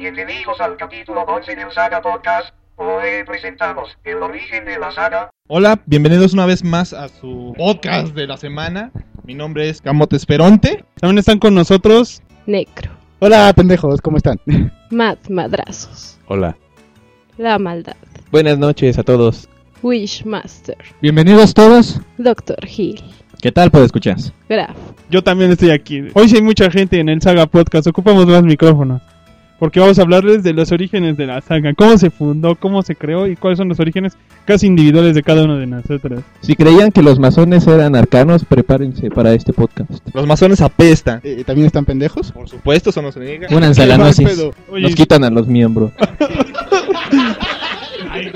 Bienvenidos al capítulo 11 del Saga Podcast. Hoy presentamos el origen de la saga. Hola, bienvenidos una vez más a su podcast de la semana. Mi nombre es Camote Esperonte. También están con nosotros. Necro, Hola, pendejos, ¿cómo están? Mad Madrazos, Hola. La Maldad, Buenas noches a todos. Wishmaster, Bienvenidos todos. Doctor Hill, ¿Qué tal, pues escuchas? Graf, Yo también estoy aquí. Hoy sí hay mucha gente en el Saga Podcast. Ocupamos más micrófonos. Porque vamos a hablarles de los orígenes de la saga. Cómo se fundó, cómo se creó y cuáles son los orígenes casi individuales de cada uno de nosotros. Si creían que los masones eran arcanos, prepárense para este podcast. Los masones apestan. Eh, ¿También están pendejos? Por supuesto, eso no se niega. Únanse a la Qué mal gnosis. pedo. Oye, Nos quitan a los miembros. ay,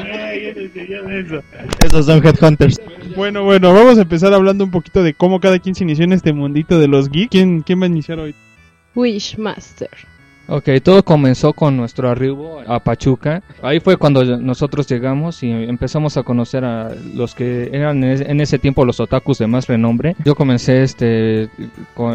eso. Esos son headhunters. Bueno, bueno, vamos a empezar hablando un poquito de cómo cada quien se inició en este mundito de los geeks. ¿Quién, quién va a iniciar hoy? Wishmaster, Ok, todo comenzó con nuestro arribo a Pachuca. Ahí fue cuando nosotros llegamos y empezamos a conocer a los que eran en ese tiempo los otakus de más renombre. Yo comencé este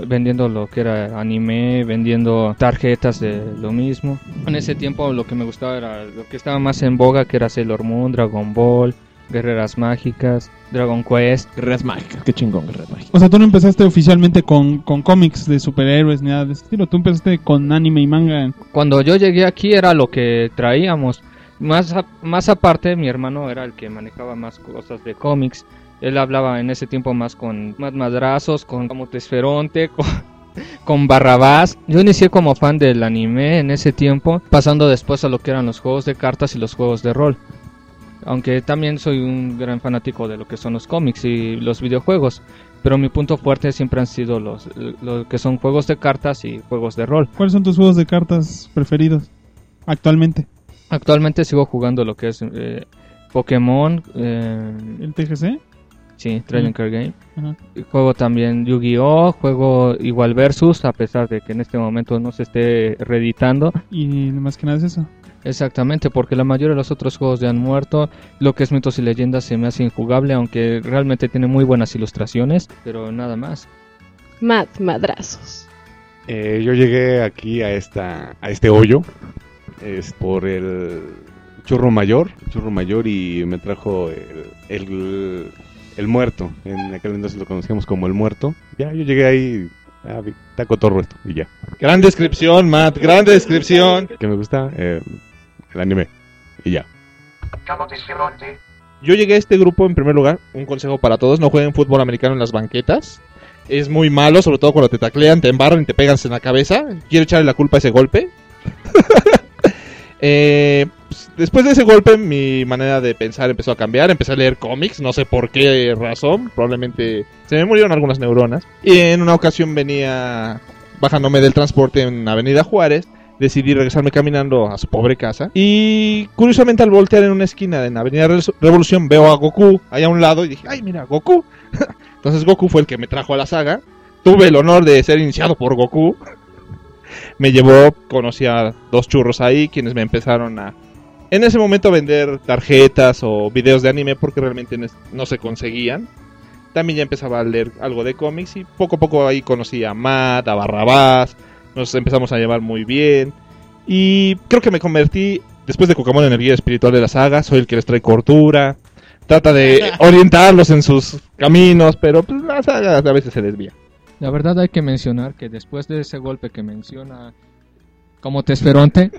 vendiendo lo que era anime, vendiendo tarjetas de lo mismo. En ese tiempo lo que me gustaba era lo que estaba más en boga, que era Sailor Moon, Dragon Ball, Guerreras Mágicas, Dragon Quest. Guerreras mágicas. Qué chingón, guerreras mágicas. O sea, tú no empezaste oficialmente con, con cómics de superhéroes ni nada de ese estilo. Tú empezaste con anime y manga. Cuando yo llegué aquí era lo que traíamos. Más, a- más aparte, mi hermano era el que manejaba más cosas de cómics. Él hablaba en ese tiempo más con más madrazos, con Camotesferonte, con, con Barrabás. Yo inicié como fan del anime en ese tiempo, pasando después a lo que eran los juegos de cartas y los juegos de rol. Aunque también soy un gran fanático de lo que son los cómics y los videojuegos. Pero mi punto fuerte siempre han sido los, lo que son juegos de cartas y juegos de rol. ¿Cuáles son tus juegos de cartas preferidos actualmente? Actualmente sigo jugando lo que es eh, Pokémon, eh, ¿El TGC? sí, Trading. Card Game. Juego también Yu-Gi-Oh, juego igual Versus, a pesar de que en este momento no se esté reeditando. Y más que nada es eso. Exactamente, porque la mayoría de los otros juegos ya han muerto. Lo que es mitos y leyendas se me hace injugable, aunque realmente tiene muy buenas ilustraciones, pero nada más. Mad Madrazos, Eh, yo llegué aquí a esta a este hoyo es por el churro mayor, churro mayor y me trajo el, el, el muerto. En aquel entonces lo conocíamos como el muerto. Ya, yo llegué ahí, ah, está cotorro esto y ya. Gran descripción, Matt. Gran descripción. Que me gusta eh, el anime y ya. Yo llegué a este grupo en primer lugar. Un consejo para todos: no jueguen fútbol americano en las banquetas. Es muy malo, sobre todo cuando te taclean, te embarran y te pegan en la cabeza. Quiero echarle la culpa a ese golpe. Eh, pues, después de ese golpe, mi manera de pensar empezó a cambiar. Empecé a leer cómics, no sé por qué razón. Probablemente se me murieron algunas neuronas. Y en una ocasión venía bajándome del transporte en Avenida Juárez. Decidí regresarme caminando a su pobre casa. Y curiosamente, al voltear en una esquina en Avenida Re- Revolución, veo a Goku allá a un lado y dije: ¡Ay, mira, Goku! Entonces, Goku fue el que me trajo a la saga. Tuve el honor de ser iniciado por Goku me llevó, conocí a dos churros ahí, quienes me empezaron a, en ese momento, vender tarjetas o videos de anime porque realmente no se conseguían. También ya empezaba a leer algo de cómics y poco a poco ahí conocí a Matt, a Barrabás, nos empezamos a llevar muy bien. Y creo que me convertí, después de Pokémon en el guía espiritual de la saga, soy el que les trae cordura, trata de orientarlos en sus caminos, pero pues la saga a veces se desvía. La verdad hay que mencionar que después de ese golpe que menciona como Tesferonte,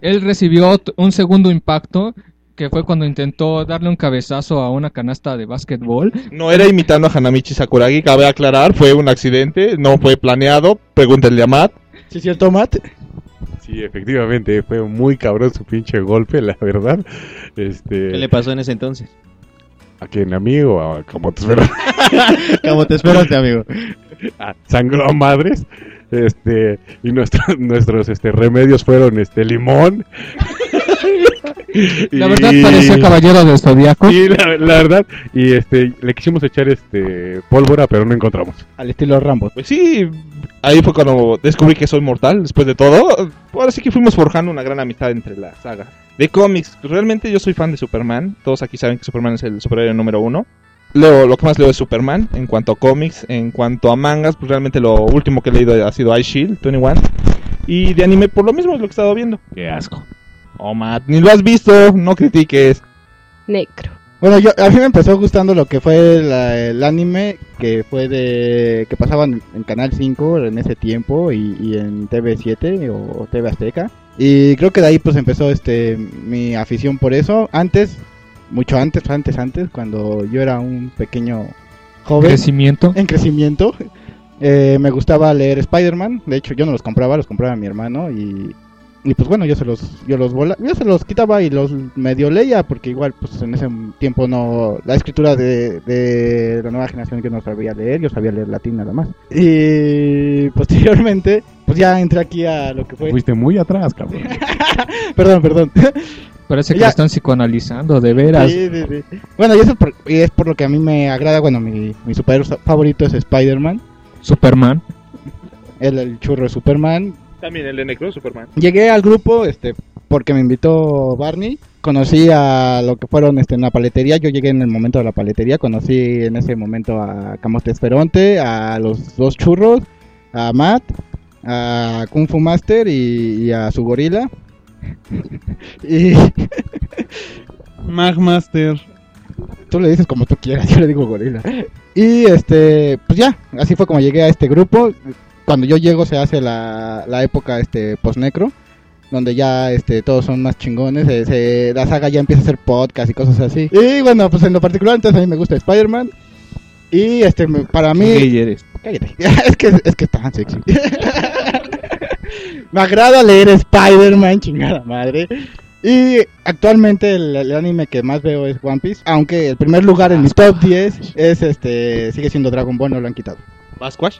él recibió un segundo impacto que fue cuando intentó darle un cabezazo a una canasta de básquetbol. No era imitando a Hanamichi Sakuragi, cabe aclarar, fue un accidente, no fue planeado, pregúntenle a Matt. ¿Sí es cierto, Matt? Sí, efectivamente, fue muy cabrón su pinche golpe, la verdad. Este, ¿Qué le pasó en ese entonces? ¿A quién, amigo? A, como te espero. Como te esperaste, amigo. a- sangró a madres. Este, y nuestros nuestros este, remedios fueron este limón. La Y- verdad parecía caballero del zodiaco. Sí, la, la verdad. Y este, le quisimos echar este pólvora, pero no encontramos. Al estilo Rambo. Pues sí, ahí fue cuando descubrí que soy mortal, después de todo. Ahora sí que fuimos forjando una gran amistad entre la saga. De cómics, realmente yo soy fan de Superman, todos aquí saben que Superman es el superhéroe número uno. Leo, lo que más leo es Superman, en cuanto a cómics, en cuanto a mangas, pues realmente lo último que he leído ha sido Ice Shield 21. Y de anime por lo mismo es lo que he estado viendo. Qué asco. Oh, Matt, ni lo has visto, no critiques. Necro. Bueno, yo, a mí me empezó gustando lo que fue la- el anime que fue de que pasaban en Canal 5 en ese tiempo y, y en TV7 o TV Azteca. Y creo que de ahí pues empezó este mi afición por eso. Antes, mucho antes, antes, antes, cuando yo era un pequeño joven Crecimiento. en crecimiento, eh, me gustaba leer Spider-Man. De hecho, yo no los compraba, los compraba mi hermano y, y pues bueno, yo se los yo los vola- yo se los quitaba y los medio leía porque igual pues en ese tiempo no la escritura de, de la nueva generación yo no sabía leer, yo sabía leer latín nada más. Y posteriormente pues ya entré aquí a lo que fue Fuiste muy atrás, cabrón. Perdón, perdón. Parece que Ya. lo están psicoanalizando, de veras. Sí, sí, sí. Bueno, y eso por- y es por lo que a mí me agrada, bueno, mi, mi superhéroe favorito es Spider-Man, Superman. el, el churro de Superman, También el de Necro, Superman. Llegué al grupo este porque me invitó Barney. Conocí a lo que fueron este, en la paletería. Yo llegué en el momento de la paletería. Conocí en ese momento a Camote Esperonte, a los dos churros, a Matt, a Kung Fu Master y, y a su gorila. y Magmaster. tú le dices como tú quieras, yo le digo gorila. Y este, pues ya, así fue como llegué a este grupo. Cuando yo llego se hace la, la época este post-necro, donde ya este todos son más chingones, se- se- la saga ya empieza a hacer podcast y cosas así. Y bueno, pues en lo particular entonces a mí me gusta Spider-Man. Y este, para mí... gay eres. Cállate. es que es que está tan sexy. Me agrada leer Spider-Man, chingada madre. Y actualmente el, el anime que más veo es One Piece, aunque el primer lugar en mi top 10 es este sigue siendo Dragon Ball, no lo han quitado. Basquash.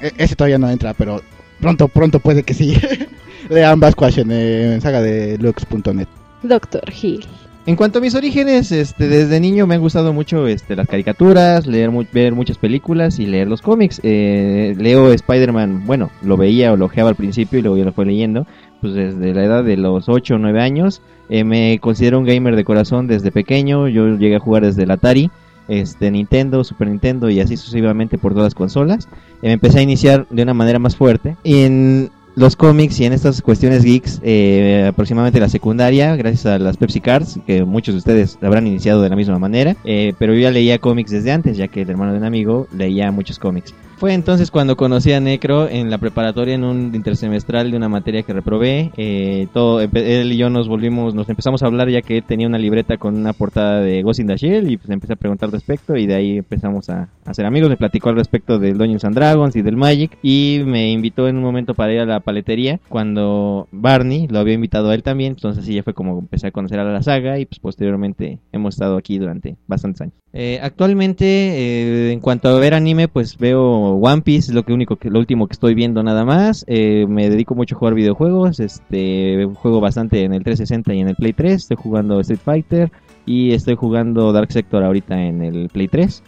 E- ese todavía no entra, pero pronto pronto puede que sí. Lean Basquash en, eh, en saga de lux.net. Doctor Hill. En cuanto a mis orígenes, este, desde niño me han gustado mucho este, las caricaturas, leer mu- ver muchas películas y leer los cómics. Eh, leo Spider-Man, bueno, lo veía o lo ojeaba al principio y luego ya lo fue leyendo, pues desde la edad de los 8 o 9 años. Eh, me considero un gamer de corazón desde pequeño, yo llegué a jugar desde el Atari, este, Nintendo, Super Nintendo y así sucesivamente por todas las consolas. Eh, me empecé a iniciar de una manera más fuerte. En los cómics y en estas cuestiones geeks, eh, aproximadamente la secundaria, gracias a las Pepsi Cards, que muchos de ustedes habrán iniciado de la misma manera, eh, pero yo ya leía cómics desde antes, ya que el hermano de un amigo leía muchos cómics. Fue entonces cuando conocí a Necro en la preparatoria en un intersemestral de una materia que reprobé. eh, todo, él y yo nos volvimos, nos empezamos a hablar ya que tenía una libreta con una portada de Ghost in the Shell y pues empecé a preguntar al respecto y de ahí empezamos a, a ser amigos. Me platicó al respecto del Dungeons and Dragons y del Magic y me invitó en un momento para ir a la paletería cuando Barney lo había invitado a él también. Entonces así ya fue como empecé a conocer a la saga y pues posteriormente hemos estado aquí durante bastantes años. Eh, actualmente, eh, en cuanto a ver anime, pues veo One Piece, es lo que único que lo último que estoy viendo nada más. Eh, me dedico mucho a jugar videojuegos, este juego bastante en el 360 y en el Play 3. Estoy jugando Street Fighter y estoy jugando Dark Sector ahorita en el Play 3.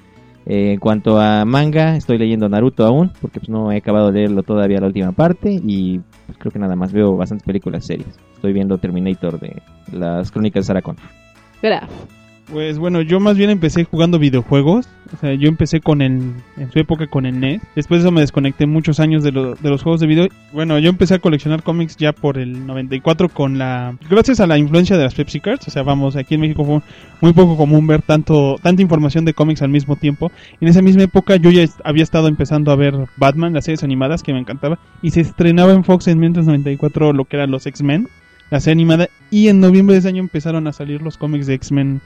Eh, en cuanto a manga, estoy leyendo Naruto aún, porque pues no he acabado de leerlo todavía la última parte y pues, creo que nada más veo bastantes películas series. Estoy viendo Terminator de las Crónicas de Sarah Connor. Graf. Pues bueno, yo más bien empecé jugando videojuegos. O sea, yo empecé con el, en su época con el NES. Después de eso me desconecté muchos años de, lo- de los juegos de video. Bueno, yo empecé a coleccionar cómics ya por el 94 con la... Gracias a la influencia de las Pepsi Cards. O sea, vamos, aquí en México fue muy poco común ver tanto, tanta información de cómics al mismo tiempo. En esa misma época yo ya había estado empezando a ver Batman, las series animadas que me encantaba. Y se estrenaba en Fox en 1994 lo que eran los X-Men, la serie animada. Y en noviembre de ese año empezaron a salir los cómics de X-Men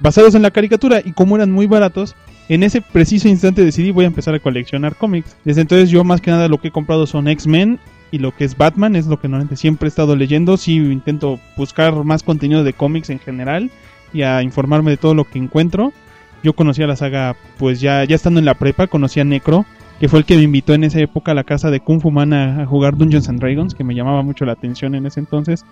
basados en la caricatura y como eran muy baratos, en ese preciso instante decidí voy a empezar a coleccionar cómics. Desde entonces yo más que nada lo que he comprado son X-Men y lo que es Batman, es lo que normalmente siempre he estado leyendo. Sí intento buscar más contenido de cómics en general y a informarme de todo lo que encuentro. Yo conocí a la saga pues ya, ya estando en la prepa, conocí a Necro, que fue el que me invitó en esa época a la casa de Kung Fu Man a, a jugar Dungeons and Dragons, que me llamaba mucho la atención en ese entonces.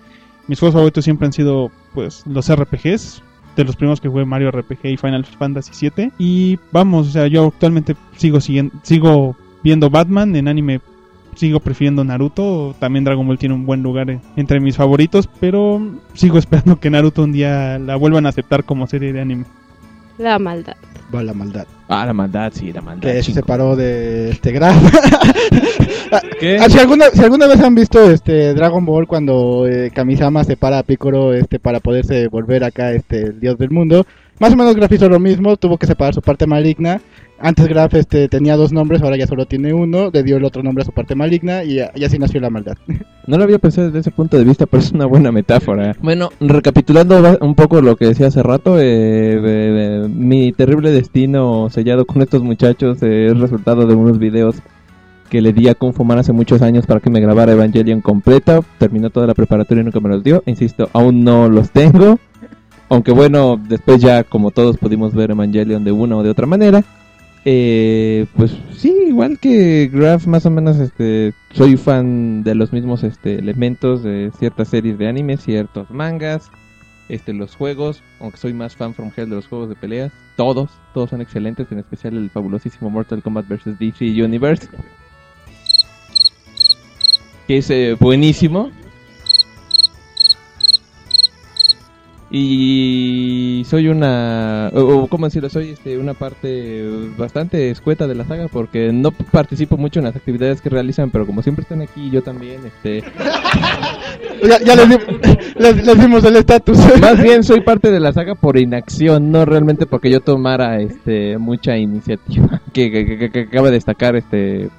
Mis juegos favoritos siempre han sido pues los RPGs, de los primeros que jugué Mario RPG y Final Fantasy VII. Y vamos, o sea, yo actualmente sigo siguiendo, sigo viendo Batman en anime. Sigo prefiriendo Naruto, también Dragon Ball tiene un buen lugar entre mis favoritos, pero sigo esperando que Naruto un día la vuelvan a aceptar como serie de anime. La maldad. Va la maldad. Ah, la maldad, sí, la maldad. Que se separó de este Graf. ¿Qué? Ah, si, alguna, si alguna vez han visto este Dragon Ball cuando eh, Kamisama separa a Piccolo este, para poderse volver acá este, el dios del mundo, más o menos Graf hizo lo mismo, tuvo que separar su parte maligna. Antes Graf este, tenía dos nombres, ahora ya solo tiene uno, le dio el otro nombre a su parte maligna y, y así nació la maldad. No lo había pensado desde ese punto de vista, pero es una buena metáfora. Bueno, recapitulando un poco lo que decía hace rato, eh, eh, eh, mi terrible destino sellado con estos muchachos eh, es resultado de unos videos que le di a Kung Fu Man hace muchos años para que me grabara Evangelion completa. Terminó toda la preparatoria y nunca me los dio. Insisto, aún no los tengo. Aunque bueno, después ya como todos pudimos ver Evangelion de una o de otra manera. Eh, pues sí, igual que Graph, más o menos este, soy fan de los mismos este, elementos de ciertas series de anime, ciertos mangas, este, los juegos, aunque soy más fan from hell de los juegos de peleas, todos, todos son excelentes, en especial el fabulosísimo Mortal Kombat vs. DC Universe, que es eh, buenísimo. Y soy una, o, ¿cómo decirlo? Soy este, una parte bastante escueta de la saga porque no participo mucho en las actividades que realizan, pero como siempre están aquí, yo también, este, ya ya les, di- les- les dimos el estatus. más bien soy parte de la saga por inacción, no realmente porque yo tomara este mucha iniciativa. Que, que, que- que acaba de destacar este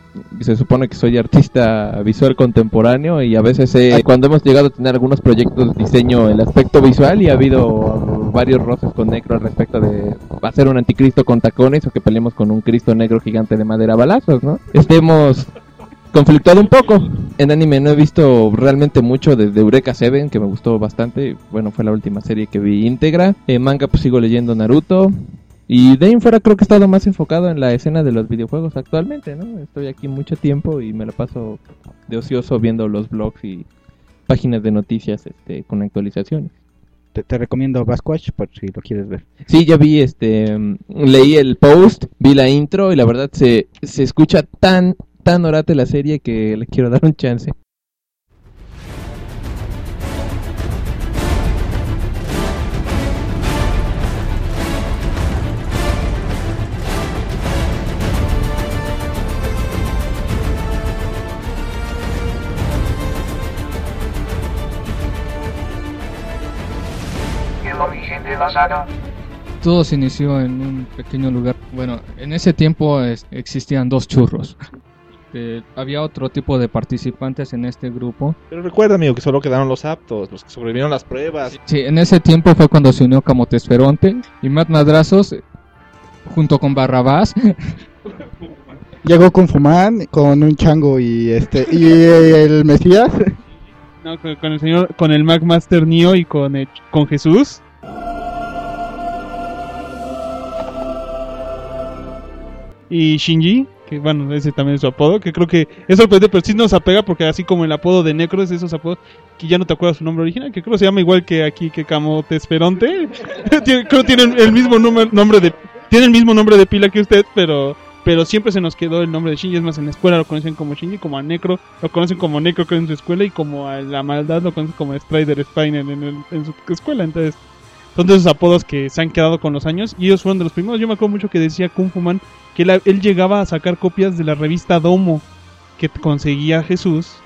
se supone que soy artista visual contemporáneo y a veces eh, cuando hemos llegado a tener algunos proyectos diseño el aspecto visual y ha habido uh, varios roces con Necro al respecto de hacer un anticristo con tacones o que peleemos con un Cristo negro gigante de madera balazos, ¿no? Estemos conflictuado un poco. En anime no he visto realmente mucho desde Eureka 7, que me gustó bastante. Bueno, fue la última serie que vi íntegra. En manga pues sigo leyendo Naruto. Y en fuera creo que he estado más enfocado en la escena de los videojuegos actualmente, ¿no? Estoy aquí mucho tiempo y me la paso de ocioso viendo los blogs y páginas de noticias este, con actualizaciones. Te, te recomiendo Basquatch por si lo quieres ver. Sí, ya vi, este, leí el post, vi la intro y la verdad se, se escucha tan, tan orate la serie que le quiero dar un chance. De la saga. Todo se inició en un pequeño lugar. Bueno, en ese tiempo es- existían dos churros. Eh, había otro tipo de participantes en este grupo. Pero recuerda, amigo, que solo quedaron los aptos, los que sobrevivieron las pruebas. Sí, en ese tiempo fue cuando se unió Camotesferonte y Matt Madrazos eh, junto con Barrabás. Llegó con Fuman, con un chango y este y el Mesías. No, con, con el señor, con el Mac Master Neo y con, el- con Jesús. Y Shinji, que bueno, ese también es su apodo, que creo que es sorprendente, pero sí nos apega porque así como el apodo de Necro es esos apodos que ya no te acuerdas su nombre original, que creo que se llama igual que aquí que Camotesferonte. Tiene- creo que tienen el mismo nombre de tiene el mismo nombre de pila que usted, pero pero siempre se nos quedó el nombre de Shinji, es más en la escuela lo conocen como Shinji, como a Necro lo conocen como Necro creo en su escuela y como a la maldad lo conocen como Strider Spiner en, el- en su escuela, entonces son de esos apodos que se han quedado con los años y ellos fueron de los primeros. Yo me acuerdo mucho que decía Kung Fu Man que él, él llegaba a sacar copias de la revista Domo que conseguía Jesús.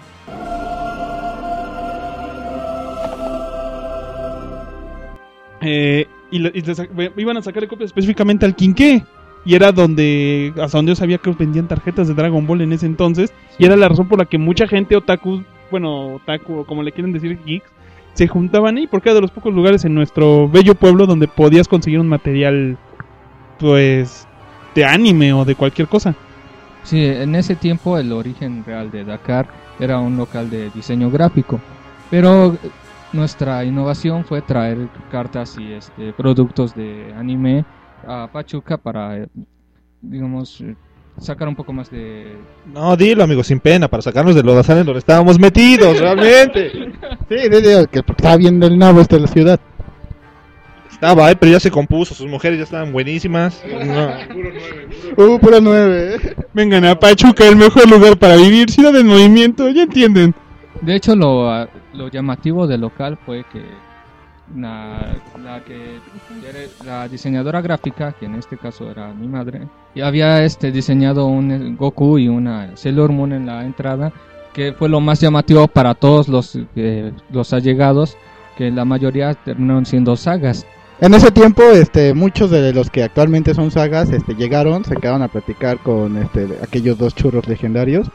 Eh, y, le iban a sacarle copias específicamente al Quinqué. Y era donde, hasta donde yo sabía que vendían tarjetas de Dragon Ball en ese entonces. Y era la razón por la que mucha gente otaku, bueno, otaku o como le quieren decir, geeks, se juntaban ahí porque era de los pocos lugares en nuestro bello pueblo donde podías conseguir un material, pues, de anime o de cualquier cosa. Sí, en ese tiempo el origen real de Dakar era un local de diseño gráfico, pero nuestra innovación fue traer cartas y este, productos de anime a Pachuca para, eh, digamos, sacar un poco más de... No, dilo, amigo, sin pena, para sacarnos del lodazal en donde estábamos metidos, realmente. Sí, de- de- que porque estaba viendo el nabo este de la ciudad. Estaba, eh, pero ya se compuso, sus mujeres ya estaban buenísimas. No. Uh, pura nueve. Vengan a Pachuca, el mejor lugar para vivir, ciudad en movimiento, ya entienden. De hecho, lo, lo llamativo del local fue que la, la que la diseñadora gráfica, que en este caso era mi madre, y había este diseñado un Goku y una Sailor Moon en la entrada, que fue lo más llamativo para todos los, eh, los allegados, que la mayoría terminaron siendo sagas. En ese tiempo, este, muchos de los que actualmente son sagas, este, llegaron, se quedaron a platicar con este, aquellos dos churros legendarios.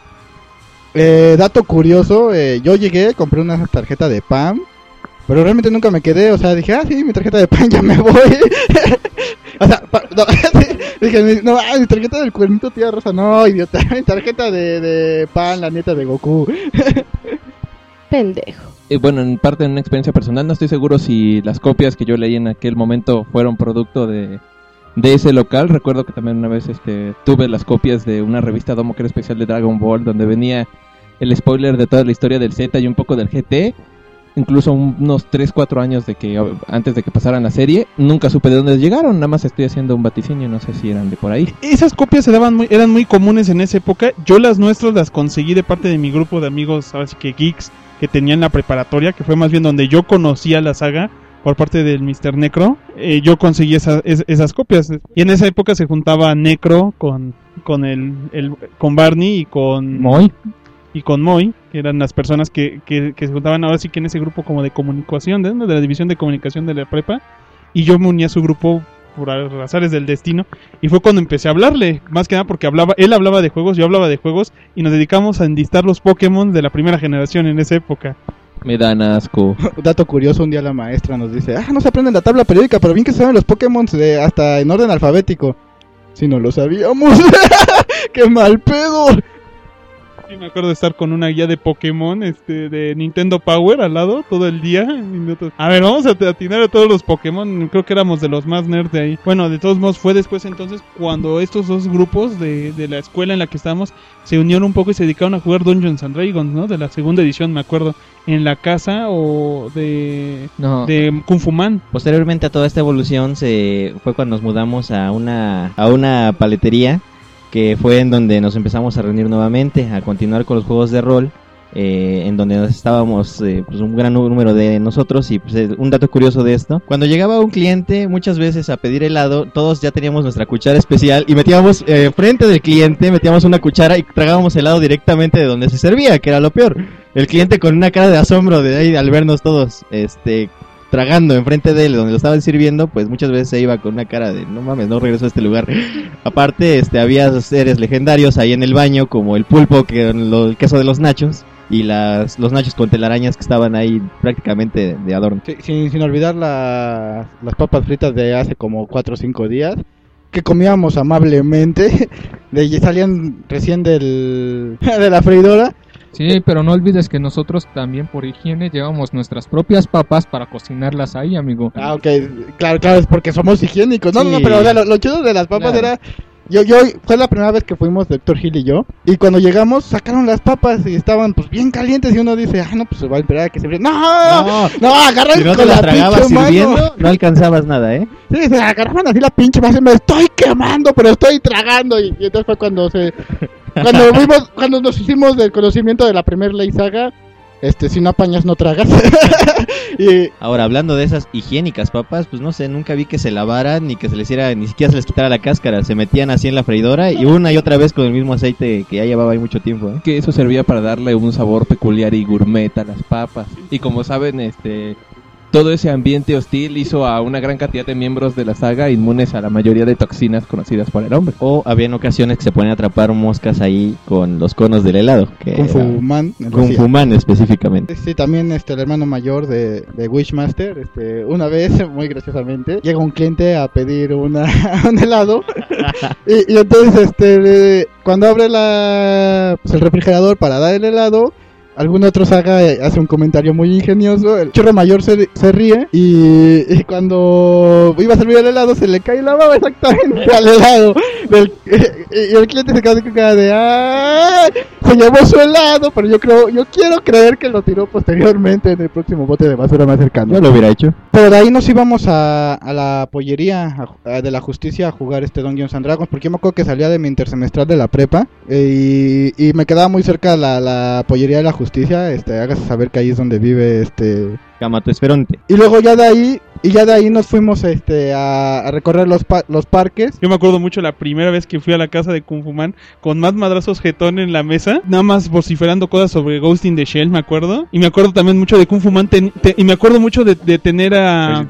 Eh, dato curioso, eh, yo llegué, compré una tarjeta de PAM, pero realmente nunca me quedé, o sea, dije, ah, sí, mi tarjeta de PAM ya me voy. o sea, pa- no, sí, dije, mi- no, ah, mi tarjeta del cuernito tía rosa, no, idiota, mi tarjeta de, de PAM, la nieta de Goku. Pendejo. Eh, bueno, en parte de una experiencia personal, no estoy seguro si las copias que yo leí en aquel momento fueron producto de, de ese local. Recuerdo que también una vez este, tuve las copias de una revista Domo que era especial de Dragon Ball, donde venía el spoiler de toda la historia del Z y un poco del GT. Incluso un- unos 3, 4 años de que antes de que pasaran la serie, nunca supe de dónde llegaron, nada más estoy haciendo un vaticinio, no sé si eran de por ahí. Esas copias se daban muy, eran muy comunes en esa época. Yo las nuestras las conseguí de parte de mi grupo de amigos, ahora sí que geeks, que tenían la preparatoria, que fue más bien donde yo conocía la saga por parte del Mr. Necro. Eh, yo conseguí esa- es- esas copias. Y en esa época se juntaba Necro con, con, el, el- con Barney y con Muy. Y con Moy, que eran las personas que, que, que se juntaban ahora sí que en ese grupo como de comunicación, de, de la división de comunicación de la prepa, y yo me uní a su grupo por azares del destino, y fue cuando empecé a hablarle, más que nada porque hablaba, él hablaba de juegos, yo hablaba de juegos, y nos dedicamos a enlistar los Pokémon de la primera generación en esa época. Me dan asco. Dato curioso, un día la maestra nos dice, ah, no se aprende la tabla periódica, pero bien que se saben los Pokémon de, hasta en orden alfabético. Si no lo sabíamos. ¡Qué mal pedo! Sí, me acuerdo de estar con una guía de Pokémon este, de Nintendo Power al lado todo el día. A ver, vamos a atinar a todos los Pokémon. Creo que éramos de los más nerds de ahí. Bueno, de todos modos, fue después entonces cuando estos dos grupos de, de la escuela en la que estábamos se unieron un poco y se dedicaron a jugar Dungeons and Dragons, ¿no? De la segunda edición, me acuerdo. En la casa o de, No. de Kung Fu Man. Posteriormente a toda esta evolución se fue cuando nos mudamos a una a una paletería que fue en donde nos empezamos a reunir nuevamente a continuar con los juegos de rol eh, en donde estábamos eh, pues un gran número de nosotros. Y pues, eh, un dato curioso de esto cuando llegaba un cliente muchas veces a pedir helado todos ya teníamos nuestra cuchara especial y metíamos eh, frente del cliente metíamos una cuchara y tragábamos helado directamente de donde se servía que era lo peor. El cliente con una cara de asombro de ahí al vernos todos este tragando enfrente de él donde lo estaban sirviendo, pues muchas veces se iba con una cara de no mames, no regreso a este lugar. Aparte, este había seres legendarios ahí en el baño, como el pulpo, que lo- el queso de los nachos, y las, los nachos con telarañas que estaban ahí prácticamente de adorno. Sí, sin, sin olvidar la- las papas fritas de hace como 4 o 5 días. Que comíamos amablemente. De, salían recién del, de la freidora. Sí, pero no olvides que nosotros también por higiene llevamos nuestras propias papas para cocinarlas ahí, amigo. Ah, ok. Claro, claro, es porque somos higiénicos. No, no, no, Sí. pero o sea, lo, lo chido de las papas Claro. era. Yo, yo, fue la primera vez que fuimos, Doctor Hill y yo. Y cuando llegamos, sacaron las papas y estaban pues bien calientes. Y uno dice, ah, no, pues se va a esperar a que se enfríen. ¡No! No, agarran si no te con las la pinche mano. sirviendo, no alcanzabas nada, ¿eh? Sí, se agarraban así la pinche mano me estoy quemando, pero estoy tragando. Y, y entonces fue cuando se. Cuando vimos, cuando nos hicimos del conocimiento de la primer ley saga, este, si no apañas, no tragas. y Ahora, hablando de esas higiénicas papas, pues no sé, nunca vi que se lavaran ni que se les hiciera, ni siquiera se les quitara la cáscara. Se metían así en la freidora y una y otra vez con el mismo aceite que ya llevaba ahí mucho tiempo, ¿eh? que eso servía para darle un sabor peculiar y gourmet a las papas. Y como saben, este todo ese ambiente hostil hizo a una gran cantidad de miembros de la saga inmunes a la mayoría de toxinas conocidas por el hombre. O habían ocasiones que se ponían a atrapar moscas ahí con los conos del helado. Que Kung Fu Man. algo Kung así. Fu Man específicamente. Sí, también este, el hermano mayor de, de Wishmaster, este, una vez, muy graciosamente, llega un cliente a pedir una, un helado y, y entonces este, cuando abre la, pues, el refrigerador para dar el helado, algún otro saga eh, hace un comentario muy ingenioso, el chorro mayor se, se ríe y, y cuando iba a servir el helado se le cae la baba exactamente al helado del- y el cliente se queda con cara de ¡ay! se llevó su helado, pero yo creo, yo quiero creer que lo tiró posteriormente en el próximo bote de basura más cercano. Yo lo hubiera hecho. Pero de ahí nos íbamos a, a la pollería a ju- a- de la justicia a jugar este Dungeons and Dragons, porque yo me acuerdo que salía de mi intersemestral de la prepa eh, y, y me quedaba muy cerca la, la pollería de la justicia justicia, este, hágase saber que ahí es donde vive este Camatesferonte. y luego ya de ahí y ya de ahí nos fuimos este a, a recorrer los pa- los parques. Yo me acuerdo mucho la primera vez que fui a la casa de Kung Fu Man con más madrazos jetón en la mesa, nada más vociferando cosas sobre Ghost in the Shell, me acuerdo. Y me acuerdo también mucho de Kung Fu Man ten- te- y me acuerdo mucho de, de tener a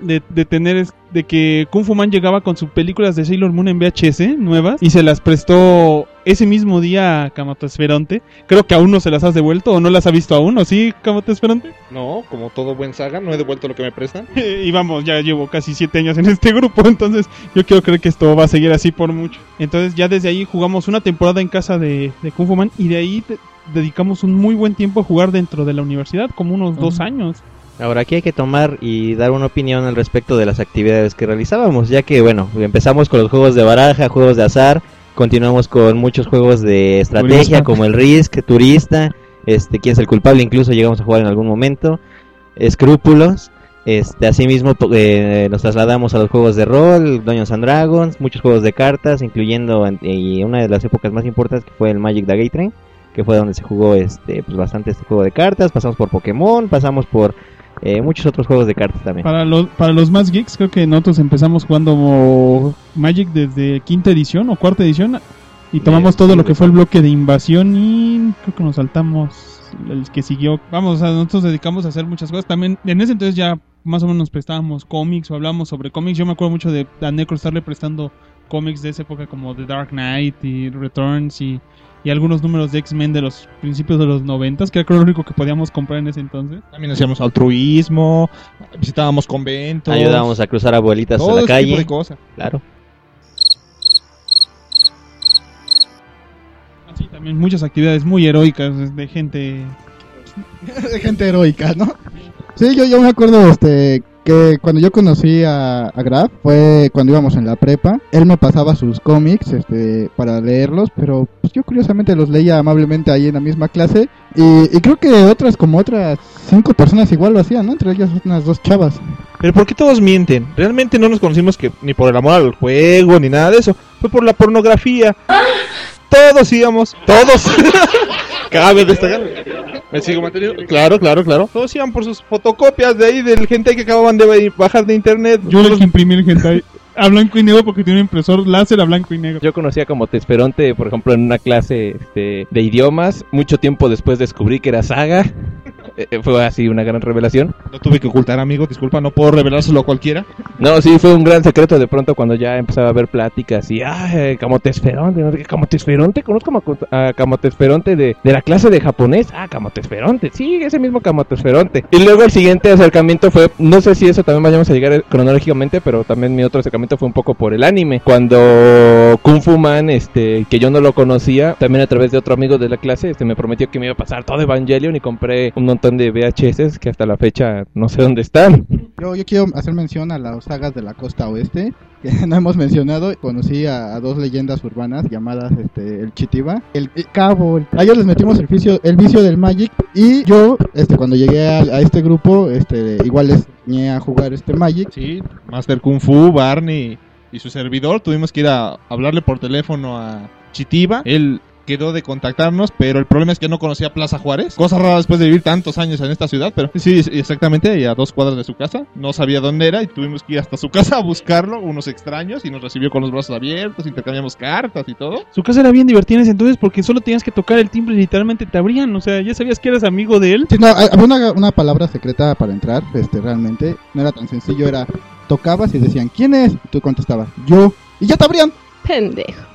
de, de tener es- de que Kung Fu Man llegaba con sus películas de Sailor Moon en VHS nuevas y se las prestó ese mismo día a Camatosferonte. Creo que aún no se las has devuelto o no las ha visto aún, ¿o sí, Camatosferonte? No, como todo buen saga, no he devuelto lo que me prestan. y vamos, ya llevo casi siete años en este grupo, entonces yo quiero creer que esto va a seguir así por mucho. Entonces ya desde ahí jugamos una temporada en casa de, de Kung Fu Man y de ahí te- dedicamos un muy buen tiempo a jugar dentro de la universidad, como unos dos años. Ahora aquí hay que tomar y dar una opinión al respecto de las actividades que realizábamos, ya que bueno, empezamos con los juegos de baraja, juegos de azar, continuamos con muchos juegos de estrategia como el Risk, Turista, este, quién es el culpable, incluso llegamos a jugar en algún momento, Escrúpulos, este, asimismo eh, nos trasladamos a los juegos de rol, Dungeons and Dragons, muchos juegos de cartas, incluyendo y una de las épocas más importantes que fue el Magic the Gathering, que fue donde se jugó este, pues bastante este juego de cartas, pasamos por Pokémon, pasamos por eh, muchos otros juegos de cartas también. Para los, para los más geeks, creo que nosotros empezamos jugando Magic desde quinta edición o cuarta edición y tomamos todo lo que fue el bloque de invasión y creo que nos saltamos el que siguió. Vamos, nosotros dedicamos a hacer muchas cosas. También en ese entonces ya más o menos nos prestábamos cómics o hablábamos sobre cómics. Yo me acuerdo mucho de a Necro estarle prestando cómics de esa época como The Dark Knight y Returns y, y algunos números de X-Men de los principios de los noventas, que era creo lo único que podíamos comprar en ese entonces. También hacíamos altruismo, visitábamos conventos. Ayudábamos a cruzar abuelitas todo a la ese tipo calle. de cosas. Claro. Así también muchas actividades muy heroicas de gente de gente heroica, ¿no? Sí, yo, yo me acuerdo este que cuando yo conocí a, a Graf fue cuando íbamos en la prepa. Él me pasaba sus cómics este, para leerlos, pero pues, yo curiosamente los leía amablemente ahí en la misma clase. Y, y creo que otras, como otras cinco personas igual lo hacían, ¿no? Entre ellas unas dos chavas. Pero ¿por qué todos mienten? Realmente no nos conocimos que ni por el amor al juego ni nada de eso. Fue por la pornografía. Todos íbamos, todos. Cabe destacar. Me sigo manteniendo. Claro, claro, claro. Todos iban por sus fotocopias de ahí del gente que acababan de bajar de internet. Yo le que imprimir hentai a blanco y negro porque tiene un impresor láser a blanco y negro. Yo conocía como Tesperonte, por ejemplo, en una clase este, de idiomas. Mucho tiempo después descubrí que era Saga. Eh, eh, fue así una gran revelación. Lo tuve que ocultar, amigo. Disculpa, no puedo revelárselo a cualquiera. No, sí, fue un gran secreto de pronto cuando ya empezaba a haber pláticas y, ah, Camotesferonte, ¿no? Camotesferonte, conozco a Camotesferonte de, de la clase de japonés. Ah, Camotesferonte, sí, ese mismo Camotesferonte. Y luego el siguiente acercamiento fue, no sé si eso también vayamos a llegar cronológicamente, pero también mi otro acercamiento fue un poco por el anime. Cuando Kung Fu Man, este, que yo no lo conocía, también a través de otro amigo de la clase, este, me prometió que me iba a pasar todo Evangelion y compré un montón de VHS que hasta la fecha no sé dónde están. Yo, yo quiero hacer mención a las sagas de la costa oeste, que no hemos mencionado. Conocí a, a dos leyendas urbanas llamadas este, el Chitiba, el, el Cabo. el- a ellos les metimos el vicio, el vicio del Magic. Y yo, este, cuando llegué a, a este grupo, este, igual les enseñé a jugar este Magic. Sí, Master Kung Fu, Barney y su servidor. Tuvimos que ir a hablarle por teléfono a Chitiba. Él quedó de contactarnos, pero el problema es que no conocía Plaza Juárez. Cosa rara después de vivir tantos años en esta ciudad, pero sí, sí, exactamente, y a dos cuadras de su casa. No sabía dónde era y tuvimos que ir hasta su casa a buscarlo, unos extraños, y nos recibió con los brazos abiertos, intercambiamos cartas y todo. Su casa era bien divertida en ese entonces porque solo tenías que tocar el timbre y literalmente te abrían. O sea, ya sabías que eras amigo de él. Sí, no, había una, una palabra secreta para entrar, este, realmente. No era tan sencillo, era tocabas y decían, ¿quién es? Y tú contestabas, yo. Y ya te abrían. Pendejos.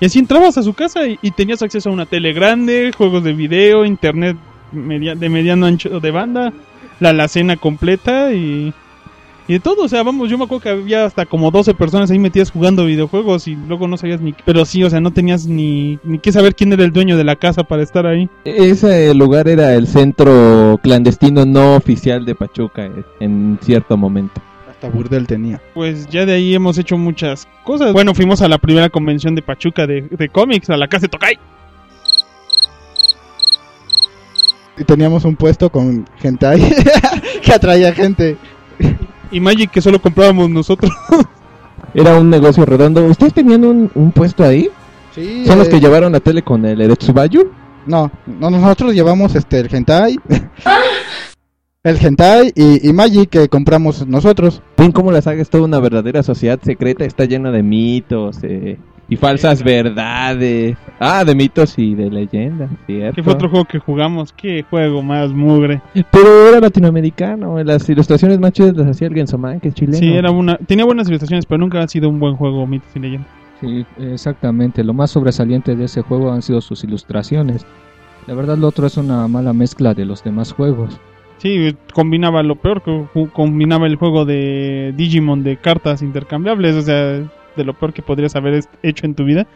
Y así entrabas a su casa y, tenías acceso a una tele grande, juegos de video, internet media- de mediano ancho de banda, la alacena completa y, y de todo. O sea, vamos, yo me acuerdo que había hasta como 12 personas ahí metidas jugando videojuegos y luego no sabías ni... Pero sí, o sea, no tenías ni, ni que saber quién era el dueño de la casa para estar ahí. Ese lugar era el centro clandestino no oficial de Pachuca eh, en cierto momento. Hasta Burdel tenía. Pues ya de ahí hemos hecho muchas cosas. Bueno, fuimos a la primera convención de Pachuca de, de cómics, a la casa de Tokai. Y teníamos un puesto con gente ahí que atraía gente. Y Magic que solo comprábamos nosotros. Era un negocio redondo. ¿Ustedes tenían un, un puesto ahí? Sí, ¿Son los eh, que llevaron la tele con el Eretsubayu? No, no, nosotros llevamos este el hentai. el hentai y, y Magic que compramos nosotros. Ven cómo la saga es toda una verdadera sociedad secreta, está llena de mitos eh, y falsas verdades. Ah, de mitos y de leyendas, ¿cierto? Que fue otro juego que jugamos. Qué juego más mugre. Pero era latinoamericano, las ilustraciones más chidas las hacía el Gensoman, que es chileno. Sí, era una, tenía buenas ilustraciones, pero nunca ha sido un buen juego mitos y leyendas. Sí, exactamente. Lo más sobresaliente de ese juego han sido sus ilustraciones. La verdad, lo otro es una mala mezcla de los demás juegos. Sí, combinaba lo peor, que combinaba el juego de Digimon de cartas intercambiables, o sea, de lo peor que podrías haber hecho en tu vida.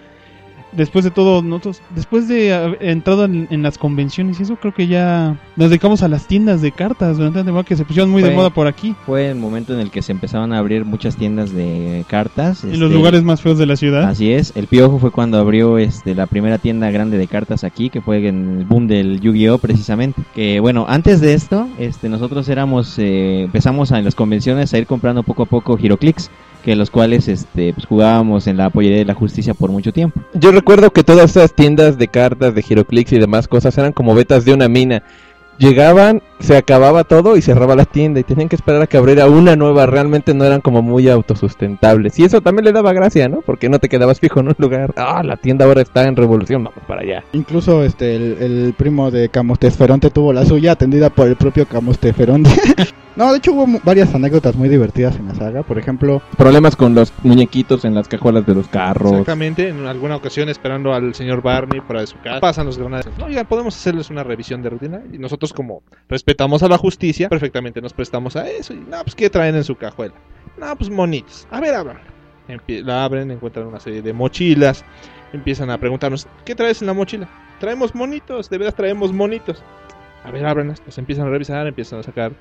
Después de todo, nosotros, después de haber entrado en, en las convenciones y eso, creo que ya nos dedicamos a las tiendas de cartas durante la temporada que se pusieron muy de moda por aquí, Fue el momento en el que se empezaron a abrir muchas tiendas de cartas. en este, los lugares más feos de la ciudad. Así es, el Piojo fue cuando abrió este, la primera tienda grande de cartas aquí, que fue en el boom del Yu-Gi-Oh precisamente. Que bueno, antes de esto, este, nosotros éramos, eh, empezamos a, en las convenciones a ir comprando poco a poco Giroclix, que los cuales este, pues, jugábamos en la pollería de la justicia por mucho tiempo. Yo recuerdo que todas esas tiendas de cartas, de Giroclix y demás cosas eran como vetas de una mina. Llegaban, se acababa todo y cerraba la tienda y tenían que esperar a que abriera una nueva. Realmente no eran como muy autosustentables. Y eso también le daba gracia, ¿no? Porque no te quedabas fijo en un lugar. Ah, la tienda ahora está en revolución, vamos para allá. Incluso este el, el primo de Camosteferonte tuvo la suya atendida por el propio Camosteferonte. no, de hecho hubo varias anécdotas muy divertidas en la saga. Por ejemplo, Problemas con los muñequitos en las cajuelas de los carros. Exactamente, en alguna ocasión esperando al señor Barney de su casa, pasan los granaderos. No, oigan, podemos hacerles una revisión de rutina. Y nosotros, como respetamos a la justicia, perfectamente nos prestamos a eso. Y, no, pues, ¿qué traen en su cajuela? No, pues, monitos. A ver, abran. La abren, encuentran una serie de mochilas. Empiezan a preguntarnos, ¿qué traes en la mochila? Traemos monitos, de veras traemos monitos. A ver, ábranlas. Pues empiezan a revisar, empiezan a sacar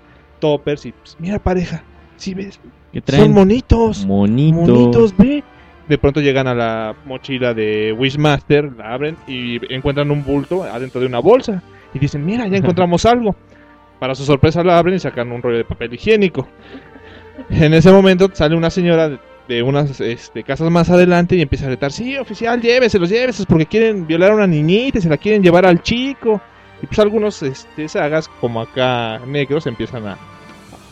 toppers y, pues, mira, pareja, si ves, ¿Qué son monitos. Monito. Monitos, ve. De pronto llegan a la mochila de Wishmaster, la abren y encuentran un bulto adentro de una bolsa. Y dicen, mira, ya encontramos algo. Para su sorpresa la abren y sacan un rollo de papel higiénico. En ese momento sale una señora de- de unas este, casas más adelante y empieza a gritar, sí, oficial, lléveselos, lléveselos, porque quieren violar a una niñita y se la quieren llevar al chico. Y pues algunos este, sagas, como acá negros, empiezan a,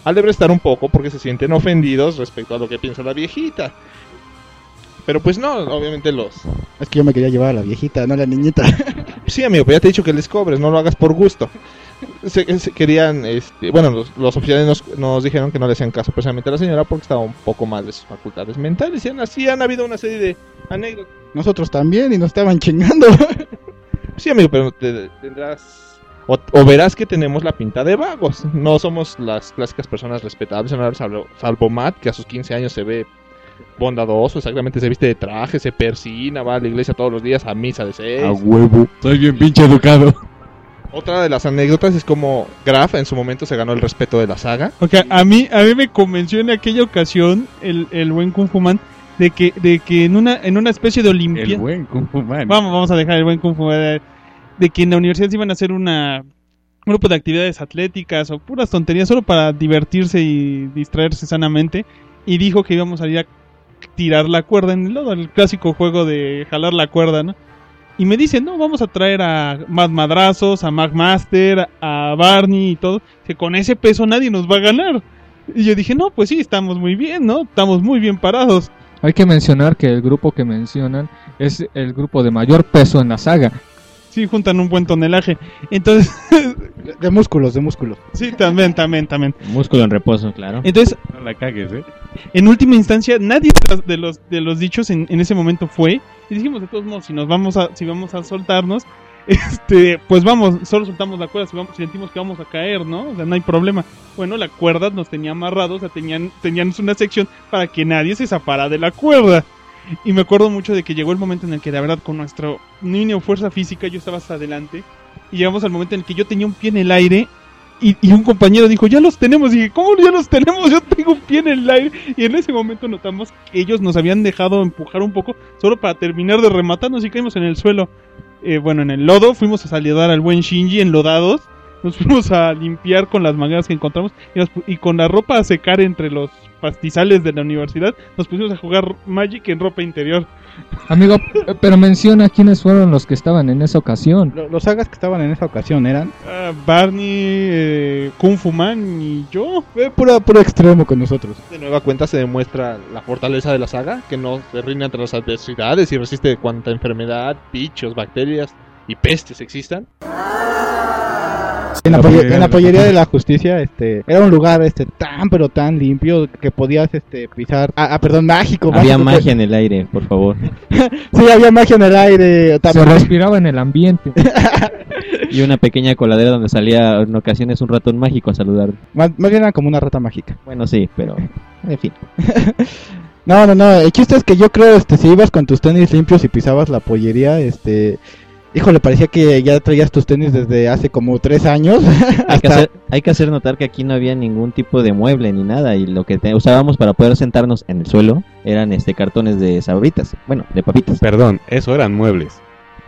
a lebrestar un poco porque se sienten ofendidos respecto a lo que piensa la viejita. Pero pues no, obviamente los... es que yo me quería llevar a la viejita, no a la niñita. Sí, amigo, pero ya te he dicho que les cobres, no lo hagas por gusto. Se, se querían, este, bueno, los, los oficiales nos, nos dijeron que no le hacían caso precisamente a la señora porque estaba un poco mal de sus facultades mentales. Y así han habido una serie de anécdotas. Nosotros también y nos estaban chingando. Sí, amigo, pero te- tendrás... O, o verás que tenemos la pinta de vagos. No somos las clásicas personas respetables, ¿no? salvo, salvo Matt, que a sus 15 años se ve bondadoso, exactamente se viste de traje, se persina, va a la iglesia todos los días a misa de seis. A huevo. Soy bien pinche educado. Otra de las anécdotas es como Graf en su momento se ganó el respeto de la saga. Ok, a mí, a mí me convenció en aquella ocasión el, el buen Kung Fu Man de que, de que en una, en una especie de El olimpiada... buen Kung Fu Man. Vamos, vamos a dejar el buen Kung Fu Man, de que en la universidad se iban a hacer una un grupo de actividades atléticas o puras tonterías solo para divertirse y distraerse sanamente y dijo que íbamos a ir a tirar la cuerda en el lodo, el clásico juego de jalar la cuerda, ¿no? Y me dice, no, vamos a traer a Mad Madrazos, a Mac Master, a Barney y todo, que con ese peso nadie nos va a ganar. Y yo dije, no, pues sí, estamos muy bien, ¿no? Estamos muy bien parados. Hay que mencionar que el grupo que mencionan es el grupo de mayor peso en la saga. Sí, juntan un buen tonelaje. Entonces, De, músculos, de músculos. sí, también, también, también. Músculo en reposo, claro. Entonces, No la cagues, ¿eh? en última instancia, nadie de los, de los, de los dichos en, en ese momento fue. Y dijimos, de todos modos, si nos vamos a, si vamos a soltarnos, este, pues vamos, solo soltamos la cuerda si, vamos, si sentimos que vamos a caer, ¿no? O sea, no hay problema. Bueno, la cuerda nos tenía amarrados, o sea, tenían, tenían una sección para que nadie se zafara de la cuerda. Y me acuerdo mucho de que llegó el momento en el que, de verdad, con nuestro niño fuerza física, yo estaba hasta adelante. Y llegamos al momento en el que yo tenía un pie en el aire. Y, un compañero dijo, ya los tenemos. Y dije, ¿cómo ya los tenemos? Yo tengo un pie en el aire. Y en ese momento notamos que ellos nos habían dejado empujar un poco solo para terminar de rematarnos y caímos en el suelo. Eh, bueno, en el lodo fuimos a saludar al buen Shinji enlodados. Nos fuimos a limpiar con las mangueras que encontramos y, nos pu- y con la ropa a secar entre los pastizales de la universidad, nos pusimos a jugar Magic en ropa interior. Amigo, pero menciona quiénes fueron los que estaban en esa ocasión. Lo- Los sagas que estaban en esa ocasión eran Ah, Barney, eh, Kung Fu Man y yo. eh, puro, puro extremo con nosotros. De nueva cuenta se demuestra la fortaleza de la saga, que no se rinde ante las adversidades y resiste cuanta enfermedad, bichos, bacterias y pestes existan. En la, La polle- pollería en la de- pollería de la justicia, este, era un lugar este tan pero tan limpio que podías este pisar, ah, ah, perdón, mágico. Había mágico, magia en el aire, por favor. Sí, había magia en el aire. Se también- respiraba en el ambiente. Y una pequeña coladera donde salía en ocasiones un ratón mágico a saludar. más, más bien era como una rata mágica. Bueno, sí, pero en fin. No, no, no. El chiste es que yo creo, este, si ibas con tus tenis limpios y pisabas la pollería, este, híjole, parecía que ya traías tus tenis desde hace como tres años. Hay que, hacer, hay que hacer notar que aquí no había ningún tipo de mueble ni nada y lo que te- usábamos para poder sentarnos en el suelo eran este cartones de sabritas, bueno, de papitas. Perdón, eso eran muebles.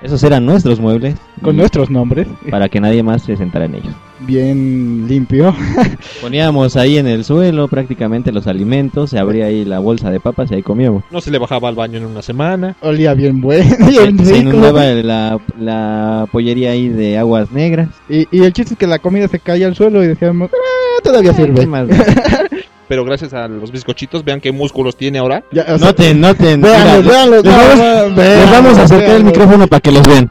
Esos eran nuestros muebles con nuestros nombres, para que nadie más se sentara en ellos. Bien limpio. Poníamos ahí en el suelo prácticamente los alimentos, se abría ahí la bolsa de papas y ahí comíamos. No se le bajaba al baño en una semana. Olía bien bueno, Se, bien se rico. inundaba la, la pollería ahí de aguas negras. Y, y el chiste es que la comida se caía al suelo y decíamos, ah, todavía ¿Qué sirve. Pero gracias a los bizcochitos, vean qué músculos tiene ahora. Ya, o sea, Noten, noten. véanlos, véanlos, les no, vamos- veanlos, Les vamos a acercar el véanlos. micrófono para que los vean.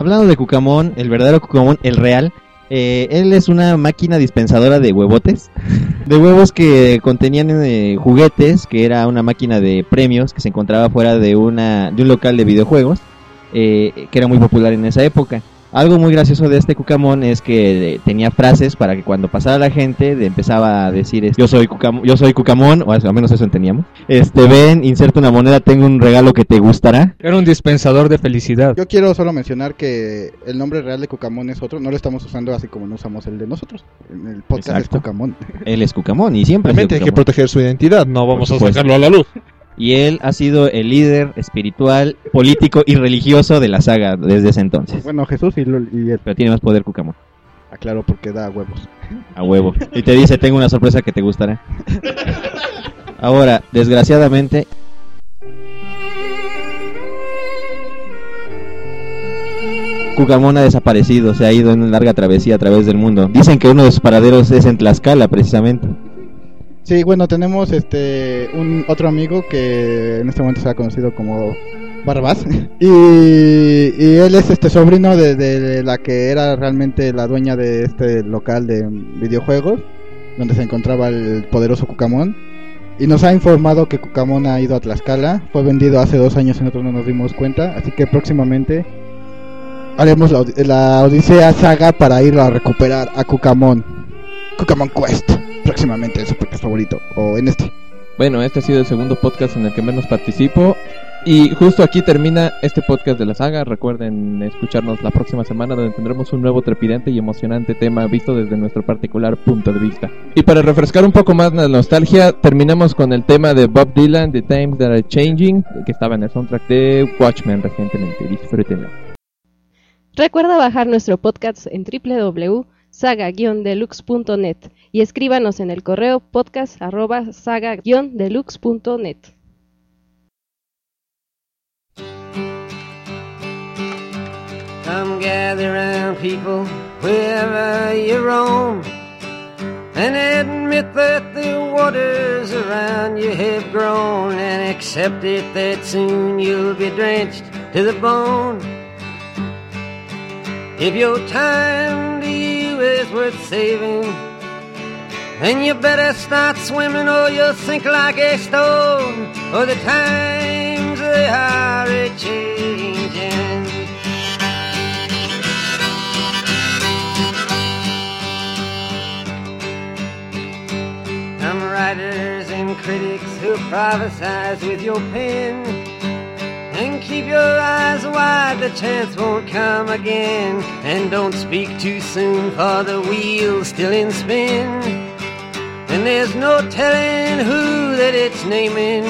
Hablando de Cucamón, el verdadero Cucamón, el real, eh, él es una máquina dispensadora de huevotes, de huevos que contenían eh, juguetes, que era una máquina de premios que se encontraba fuera de, una, de un local de videojuegos, eh, que era muy popular en esa época. Algo muy gracioso de este Cucamón es que eh, tenía frases para que cuando pasara la gente de- empezaba a decir es, yo soy Cucamón, yo soy Cucamón, o al menos eso entendíamos. Este, ven, inserta una moneda, tengo un regalo que te gustará. Era un dispensador de felicidad. Yo quiero solo mencionar que el nombre real de Cucamón es otro, no lo estamos usando así como no usamos el de nosotros. En el podcast Exacto. es Cucamón. Él es Cucamón y siempre Realmente hay que proteger su identidad, no vamos a sacarlo a la luz. Y él ha sido el líder espiritual, político y religioso de la saga desde ese entonces. Bueno, Jesús y, el Pero tiene más poder Cucamón, aclaro porque da huevos. a huevo. Y te dice, tengo una sorpresa que te gustará. Ahora, desgraciadamente... Cucamón ha desaparecido, se ha ido en una larga travesía a través del mundo. Dicen que uno de sus paraderos es en Tlaxcala, precisamente. Sí, bueno, tenemos este un otro amigo que en este momento se ha conocido como Barbás y, y él es este sobrino de, la que era realmente la dueña de este local de videojuegos donde se encontraba el poderoso Cucamón y nos ha informado que Cucamón ha ido a Tlaxcala, fue vendido hace dos años y nosotros no nos dimos cuenta, así que próximamente haremos la Odisea Saga para ir a recuperar a Cucamón. Cucamón Quest, próximamente en su podcast favorito, o en este. Bueno, este ha sido el segundo podcast en el que menos participo. Y justo aquí termina este podcast de la saga. Recuerden escucharnos la próxima semana donde tendremos un nuevo trepidante y emocionante tema visto desde nuestro particular punto de vista. Y para refrescar un poco más la nostalgia, terminamos con el tema de Bob Dylan, The Times That Are Changing, que estaba en el soundtrack de Watchmen recientemente. Disfrútenlo. Recuerda bajar nuestro podcast en www.saga-deluxe.net y escríbanos en el correo podcast@saga-deluxe.net. Come gather round, people, wherever you roam, and admit that the waters around you have grown, and accept it that soon you'll be drenched to the bone. If your time is worth saving, then you better start swimming or you'll sink like a stone, or the times they are a changing. Some writers and critics who prophesize with your pen. And keep your eyes wide, the chance won't come again. And don't speak too soon, for the wheel's still in spin. And there's no telling who that it's naming.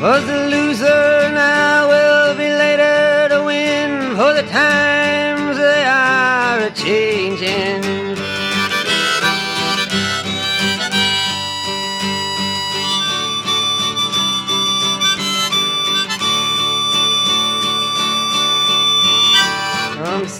Was the loser now will be later to win. for the times they are a changing.